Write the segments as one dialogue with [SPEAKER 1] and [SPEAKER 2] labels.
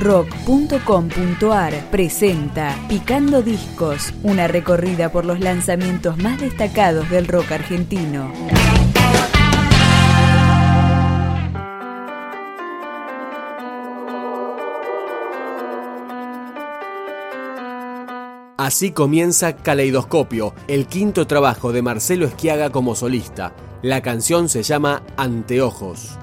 [SPEAKER 1] rock.com.ar presenta Picando Discos, una recorrida por los lanzamientos más destacados del rock argentino.
[SPEAKER 2] Así comienza Caleidoscopio, el quinto trabajo de Marcelo Esquiaga como solista. La canción se llama Anteojos.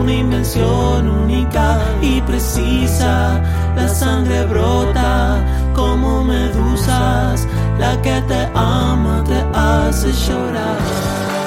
[SPEAKER 3] Una invención única y precisa. La sangre brota como medusas, la que te ama te hace llorar.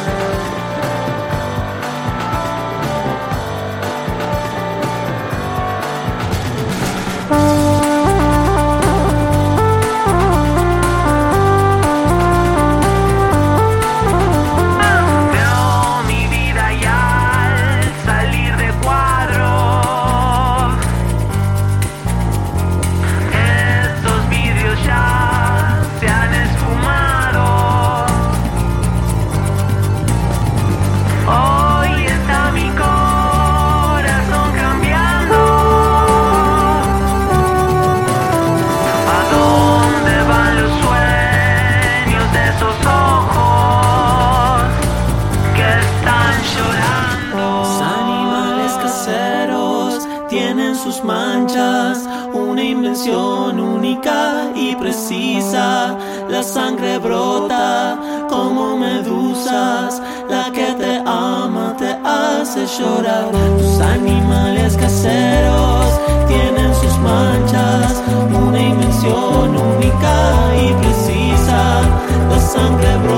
[SPEAKER 3] Única y precisa. La sangre brota como medusas. La que te ama te hace llorar. Tus animales caseros tienen sus manchas. Una invención única y precisa. La sangre brota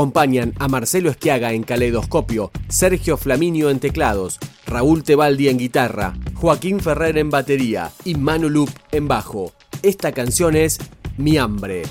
[SPEAKER 2] Acompañan a Marcelo Esquiaga en caleidoscopio, Sergio Flaminio en teclados, Raúl Tebaldi en guitarra, Joaquín Ferrer en batería y Manu Loop en bajo. Esta canción es Mi hambre.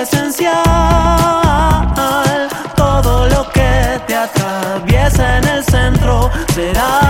[SPEAKER 2] esencial. Todo lo que te atraviesa en el centro será.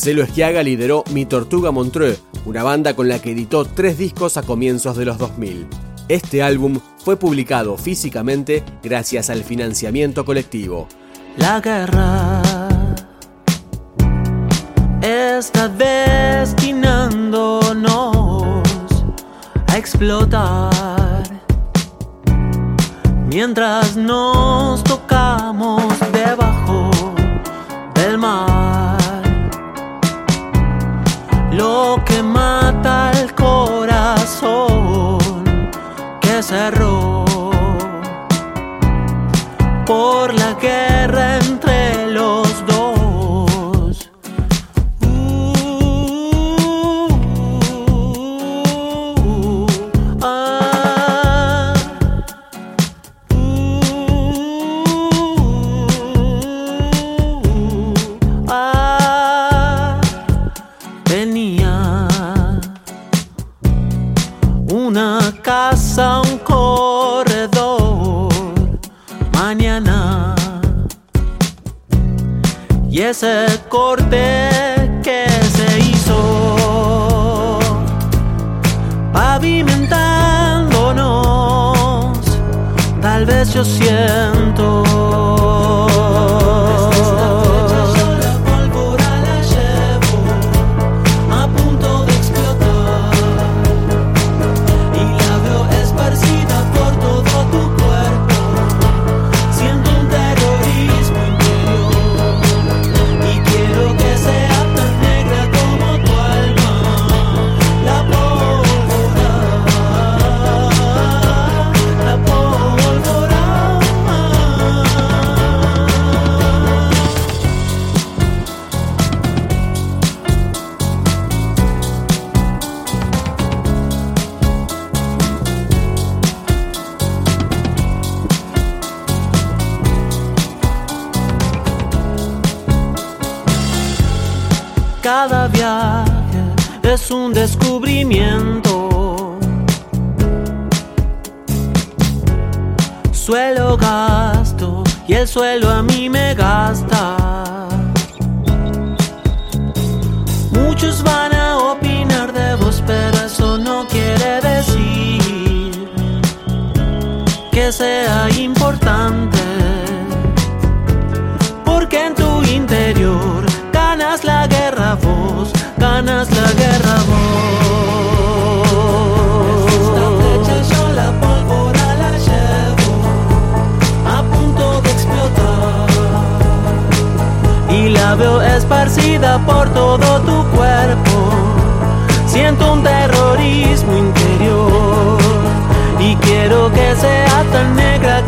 [SPEAKER 2] Marcelo Esquiaga lideró Mi Tortuga Montreux, una banda con la que editó tres discos a comienzos de los 2000. Este álbum fue publicado físicamente gracias al financiamiento colectivo.
[SPEAKER 3] La guerra está destinándonos a explotar mientras nos tocamos debajo del mar lo que mata el corazón que cerró por la guerra Y ese corte que se hizo, pavimentándonos, tal vez yo siento. Es un descubrimiento. Suelo gasto y el suelo a mí me gasta. Muchos van a opinar de vos, pero eso no quiere decir que sea importante. ganas la guerra voy. Esta flecha yo la pólvora la llevo a punto de explotar. Y la veo esparcida por todo tu cuerpo. Siento un terrorismo interior. Y quiero que sea tan negra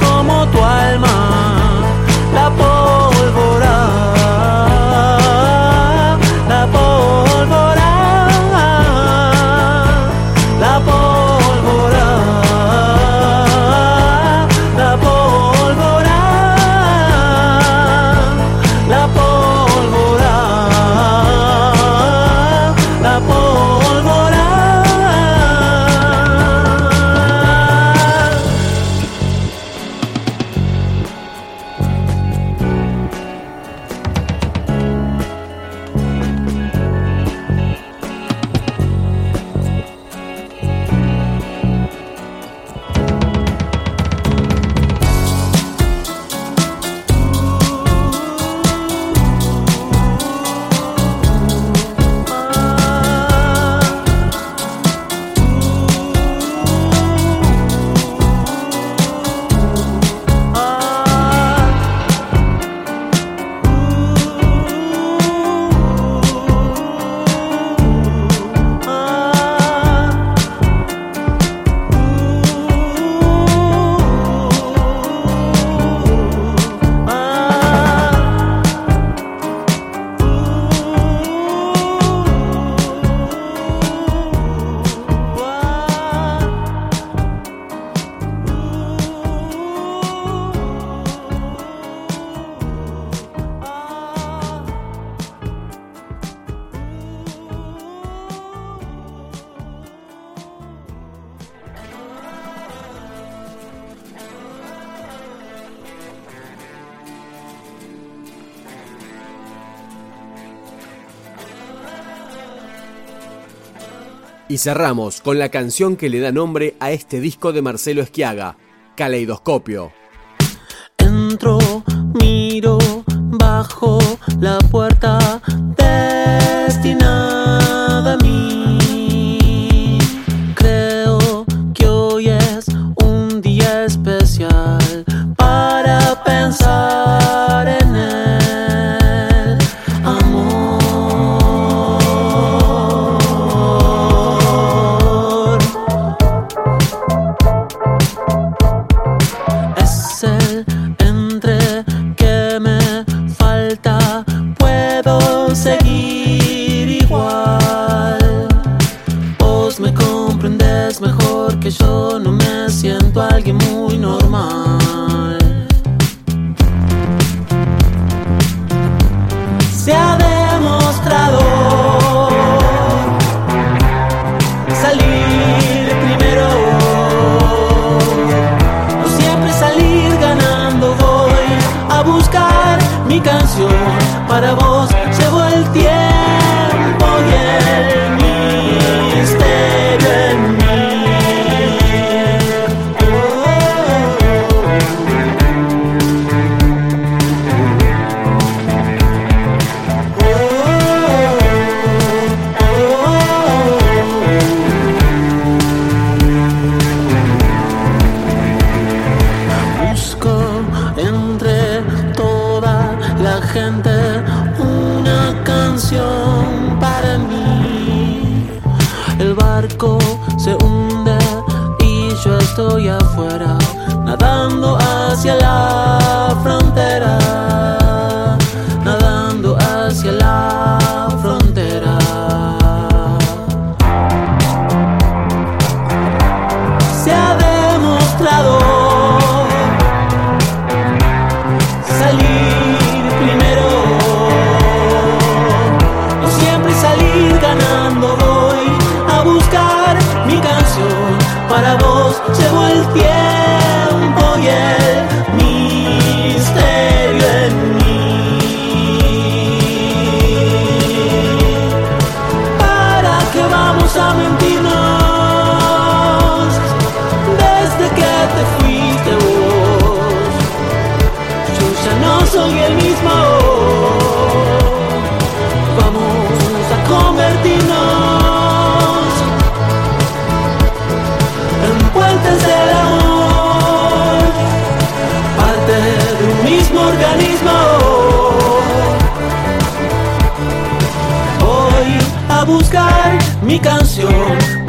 [SPEAKER 2] Y cerramos con la canción que le da nombre a este disco de Marcelo Esquiaga, Caleidoscopio.
[SPEAKER 3] Entro, miro, bajo la puerta.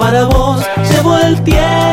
[SPEAKER 3] para vos. Llevo el tiempo.